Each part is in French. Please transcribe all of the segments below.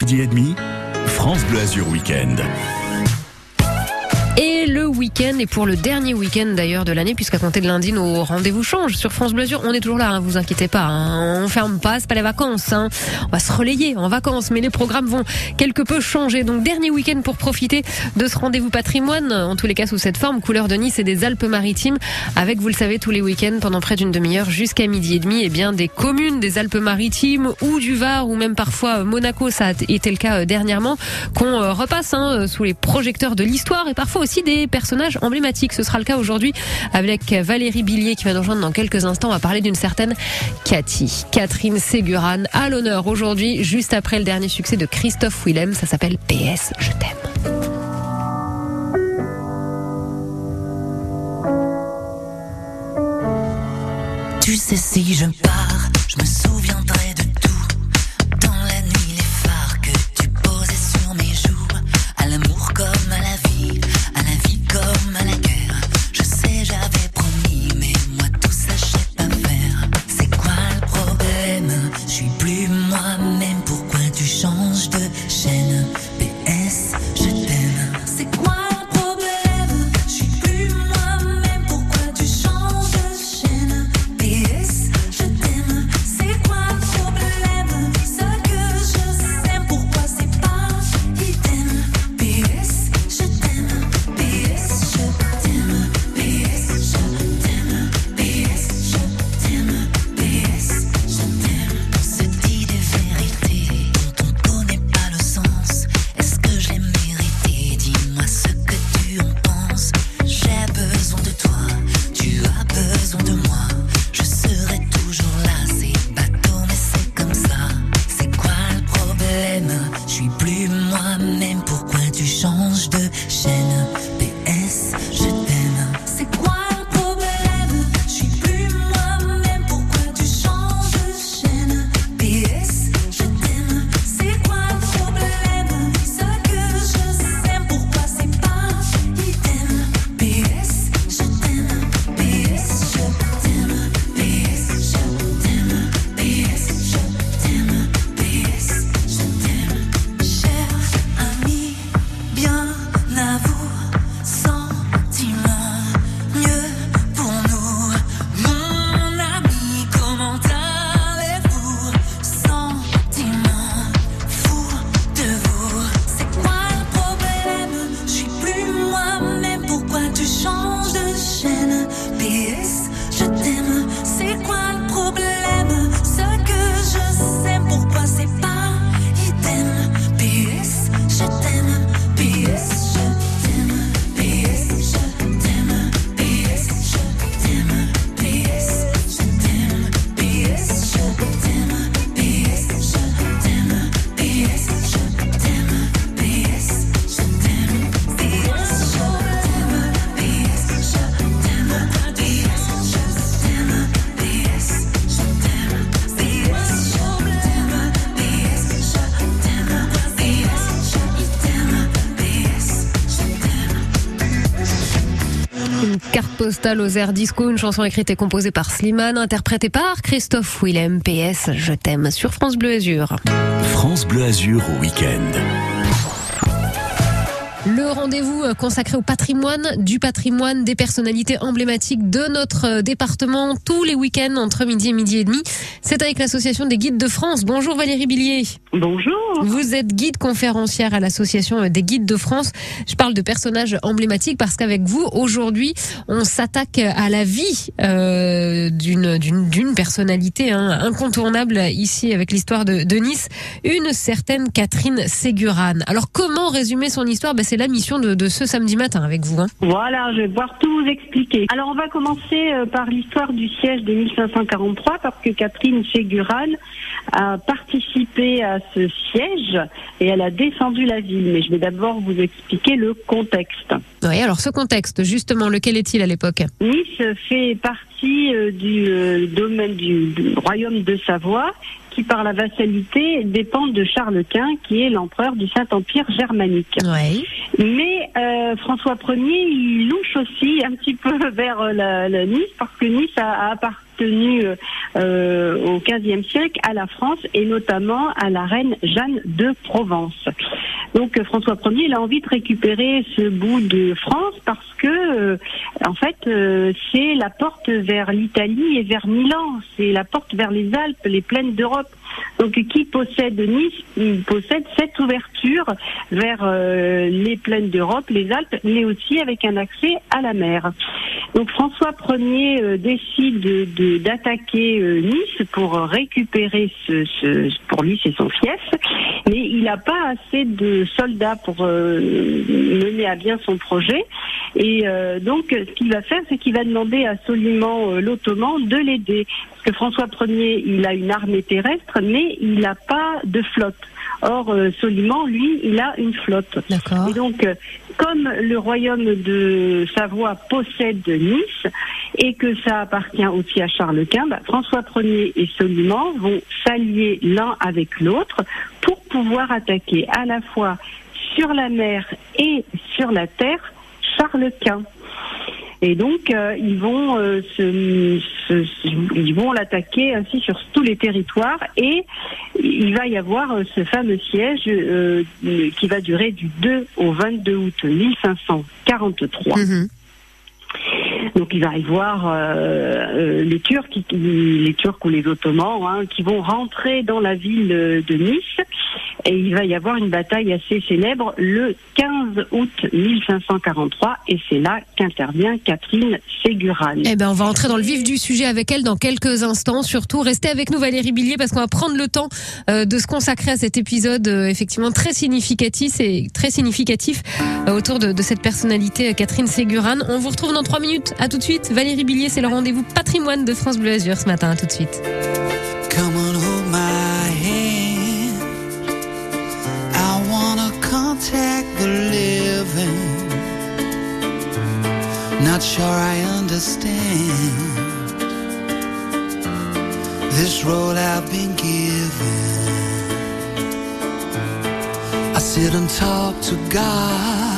Midi et demi, France Bleu Azur Week-end. Week-end, et pour le dernier week-end d'ailleurs de l'année, puisqu'à compter de lundi, nos rendez-vous changent sur France Bleu. On est toujours là, hein, vous inquiétez pas. Hein. On ferme pas, c'est pas les vacances. Hein. On va se relayer en vacances, mais les programmes vont quelque peu changer. Donc dernier week-end pour profiter de ce rendez-vous patrimoine, en tous les cas sous cette forme, couleur de Nice et des Alpes-Maritimes, avec, vous le savez, tous les week-ends pendant près d'une demi-heure jusqu'à midi et demi, et eh bien des communes des Alpes-Maritimes ou du Var ou même parfois Monaco, ça a été le cas euh, dernièrement, qu'on euh, repasse hein, sous les projecteurs de l'histoire et parfois aussi des personnages emblématiques. Ce sera le cas aujourd'hui avec Valérie Billier qui va nous rejoindre dans quelques instants. On va parler d'une certaine Cathy. Catherine Ségurane à l'honneur aujourd'hui, juste après le dernier succès de Christophe Willem. Ça s'appelle PS, je t'aime. Tu sais si je pars, je me souviendrai de postale aux airs disco, une chanson écrite et composée par Slimane, interprétée par Christophe Willem, PS, je t'aime, sur France Bleu Azur. France Bleu Azur au week-end. Rendez-vous euh, consacré au patrimoine, du patrimoine, des personnalités emblématiques de notre euh, département tous les week-ends entre midi et midi et demi. C'est avec l'association des guides de France. Bonjour Valérie Billier. Bonjour. Vous êtes guide conférencière à l'association euh, des guides de France. Je parle de personnages emblématiques parce qu'avec vous, aujourd'hui, on s'attaque à la vie euh, d'une d'une personnalité hein, incontournable ici avec l'histoire de, de, Nice, une certaine Catherine Ségurane. Alors comment résumer son histoire? Ben, C'est la mission de, de, ce samedi matin avec vous. Hein. Voilà, je vais pouvoir tout vous expliquer. Alors on va commencer euh, par l'histoire du siège des 1543 parce que Catherine Ségurane a participé à ce siège et elle a défendu la ville. Mais je vais d'abord vous expliquer le contexte. Oui, alors ce contexte, justement, lequel est-il à l'époque? Nice fait partie partie euh, du euh, domaine du, du royaume de Savoie qui, par la vassalité, dépend de Charles Quint, qui est l'empereur du Saint-Empire germanique. Ouais. Mais euh, François Ier, il louche aussi un petit peu vers euh, la, la Nice, parce que Nice a, a appartenu euh, au XVe siècle à la France et notamment à la reine Jeanne de Provence. Donc euh, François Ier, il a envie de récupérer ce bout de France parce que, euh, en fait, euh, c'est la porte vers l'Italie et vers Milan, c'est la porte vers les Alpes, les plaines d'Europe. Donc qui possède Nice Il possède cette ouverture vers euh, les plaines d'Europe, les Alpes, mais aussi avec un accès à la mer. Donc François Ier euh, décide de- de- d'attaquer euh, Nice pour récupérer ce, pour lui c'est son fief, mais il n'a pas assez de soldats pour mener à bien son projet. Et donc ce qu'il va faire, c'est qu'il va demander à Soliman l'Ottoman de l'aider. Parce que François Ier, il a une armée terrestre, mais il n'a pas de flotte. Or, euh, Soliman, lui, il a une flotte. D'accord. Et donc, euh, comme le royaume de Savoie possède Nice et que ça appartient aussi à Charles Quint, bah, François Ier et Soliman vont s'allier l'un avec l'autre pour pouvoir attaquer à la fois sur la mer et sur la terre Charles Quint. Et donc, euh, ils vont euh, se, se- ils vont l'attaquer ainsi sur tous les territoires et il va y avoir euh, ce fameux siège euh, qui va durer du 2 au 22 août 1543. Mhm. Donc il va y avoir euh, euh, les Turcs, les Turcs ou les Ottomans, hein, qui vont rentrer dans la ville de Nice, et il va y avoir une bataille assez célèbre le 15 août 1543, et c'est là qu'intervient Catherine Ségurane. Eh ben, on va entrer dans le vif du sujet avec elle dans quelques instants. Surtout, restez avec nous, Valérie Billier, parce qu'on va prendre le temps euh, de se consacrer à cet épisode euh, effectivement très significatif et très significatif euh, autour de, de cette personnalité euh, Catherine Ségurane. On vous retrouve dans trois minutes. À tout de suite. Valérie Billier, c'est le rendez-vous patrimoine de France Bleu Azur ce matin. À tout de suite. Come on, hold my hand. I wanna contact the living. Not sure I understand this role I've been given. I sit and talk to God,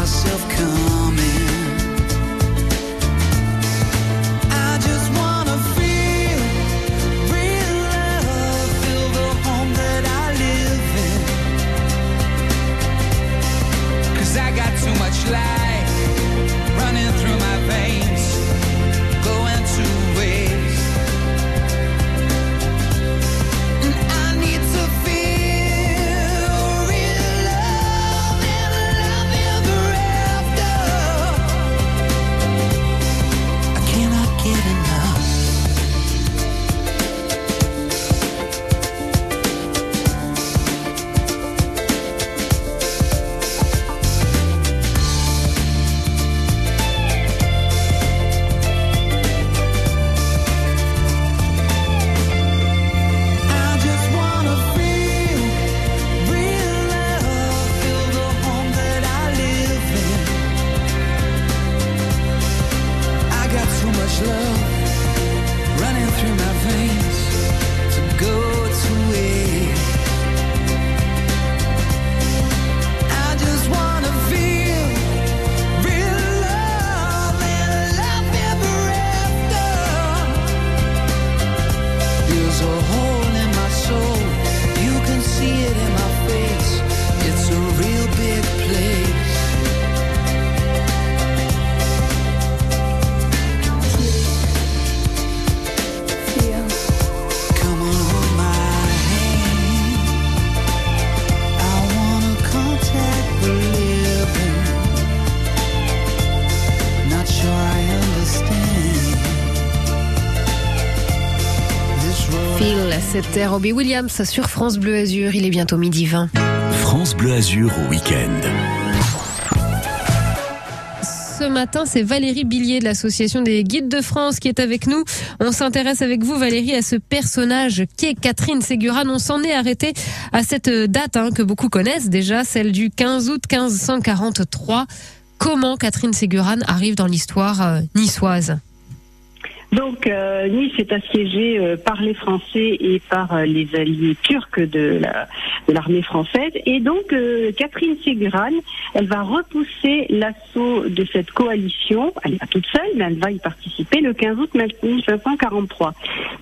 myself come C'était Robbie Williams sur France Bleu Azur. Il est bientôt midi 20. France Bleu Azur au week-end. Ce matin, c'est Valérie Billier de l'association des guides de France qui est avec nous. On s'intéresse avec vous, Valérie, à ce personnage qu'est Catherine Ségurane. On s'en est arrêté à cette date hein, que beaucoup connaissent déjà, celle du 15 août 1543. Comment Catherine Ségurane arrive dans l'histoire euh, niçoise? Donc euh, Nice est assiégée euh, par les Français et par euh, les alliés turcs de la- de l'armée française. Et donc euh, Catherine Ségurane, elle va repousser l'assaut de cette coalition. Elle n'est pas toute seule, mais elle va y participer le 15 août 1543.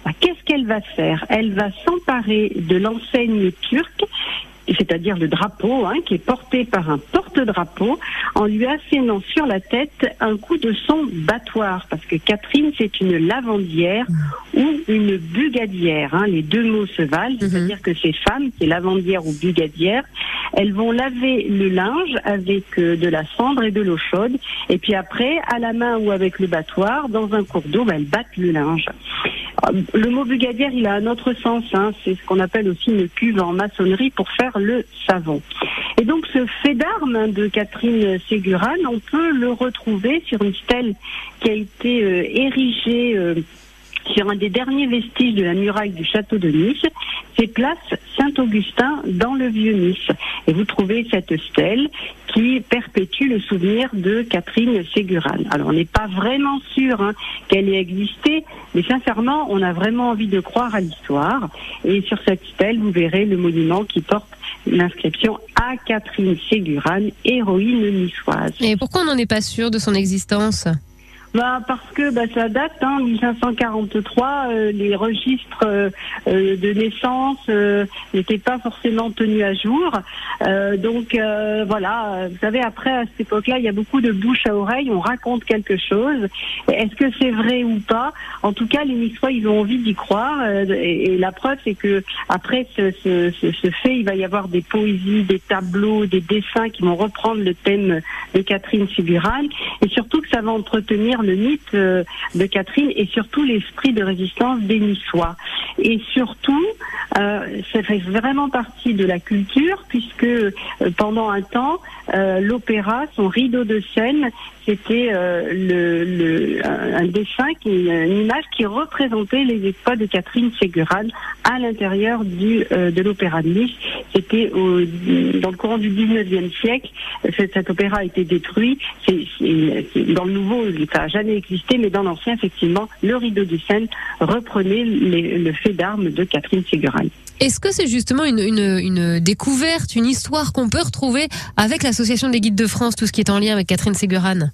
Bah, Qu'est-ce qu'elle va faire? Elle va s'emparer de l'enseigne turque c'est-à-dire le drapeau, hein, qui est porté par un porte-drapeau, en lui assénant sur la tête un coup de son battoir, parce que Catherine, c'est une lavandière ou une bugadière. hein, les deux mots se valent, c'est-à-dire que ces femmes, qui est lavandière ou bugadière, elles vont laver le linge avec euh, de la cendre et de l'eau chaude, et puis après, à la main ou avec le battoir, dans un cours d'eau, ben, elles battent le linge. Euh, Le mot bugadière, il a un autre sens. Hein. C'est ce qu'on appelle aussi une cuve en maçonnerie pour faire le savon. Et donc, ce fait d'armes hein, de Catherine Ségurane, on peut le retrouver sur une stèle qui a été euh, érigée euh, sur un des derniers vestiges de la muraille du château de Nice. C'est place Saint-Augustin dans le Vieux-Nice. Et vous trouvez cette stèle qui perpétue le souvenir de Catherine Ségurane. Alors, on n'est pas vraiment sûr hein, qu'elle ait existé, mais sincèrement, on a vraiment envie de croire à l'histoire. Et sur cette stèle, vous verrez le monument qui porte l'inscription à Catherine Ségurane, héroïne niçoise. Et pourquoi on n'en est pas sûr de son existence? Bah parce que bah, ça date, hein, 1543, euh, les registres euh, euh, de naissance n'étaient pas forcément tenus à jour. Donc voilà, vous savez, après à cette époque-là, il y a beaucoup de bouche à oreille, on raconte quelque chose. Est-ce que c'est vrai ou pas? En tout cas, les Niçois, ils ont envie d'y croire. et, la preuve, c'est que après ce, fait, il va y avoir des poésies, des tableaux, des dessins qui vont reprendre le thème de Catherine Ségurane, et surtout que ça va entretenir mythe euh, de Catherine et surtout l'esprit de résistance des Niçois. Et surtout, euh, ça fait vraiment partie de la culture puisque euh, pendant un temps, euh, l'opéra, son rideau de scène, c'était euh, le, le- un dessin, qui, une image qui représentait les exploits de Catherine Ségurane à l'intérieur du euh, de l'opéra de Nice. C'était dans le courant du 19e siècle. Cet, cet opéra a été détruit. Dans le nouveau, ça n'a jamais existé, mais dans l'ancien, effectivement, le rideau de scène reprenait les- le fait d'armes de Catherine Ségurane. Est-ce que c'est justement une, une, une découverte, une histoire qu'on peut retrouver avec l'association des guides de France, tout ce qui est en lien avec Catherine Ségurane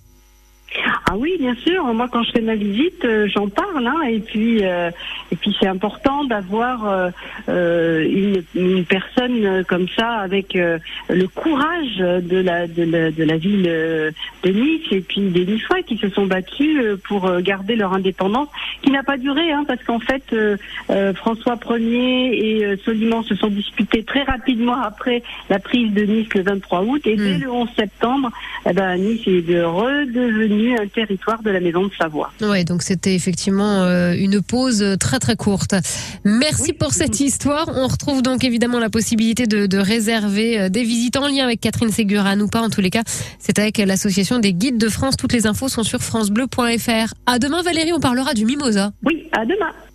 Ah oui, bien sûr. Moi, quand je fais ma visite, euh, j'en parle. Hein, et puis, euh, et puis, c'est important d'avoir euh, une, une personne comme ça avec le courage de la de la, de la ville de Nice et puis des Niçois qui se sont battus pour garder leur indépendance, qui n'a pas duré, hein, parce qu'en fait, François Ier et Soliman se sont disputés très rapidement après la prise de Nice le 23 août. Et dès Mm. le 11 septembre, eh ben, Nice est de- redevenu un territoire de la Maison de Savoie. Ouais, donc c'était effectivement euh, une pause très très courte. Merci pour cette histoire. On retrouve donc évidemment la possibilité de, de réserver euh, des visites en lien avec Catherine Ségurane ou pas. En tous les cas, c'est avec l'association des guides de France. Toutes les infos sont sur francebleu.fr. À demain Valérie, on parlera du mimosa. Oui, à demain.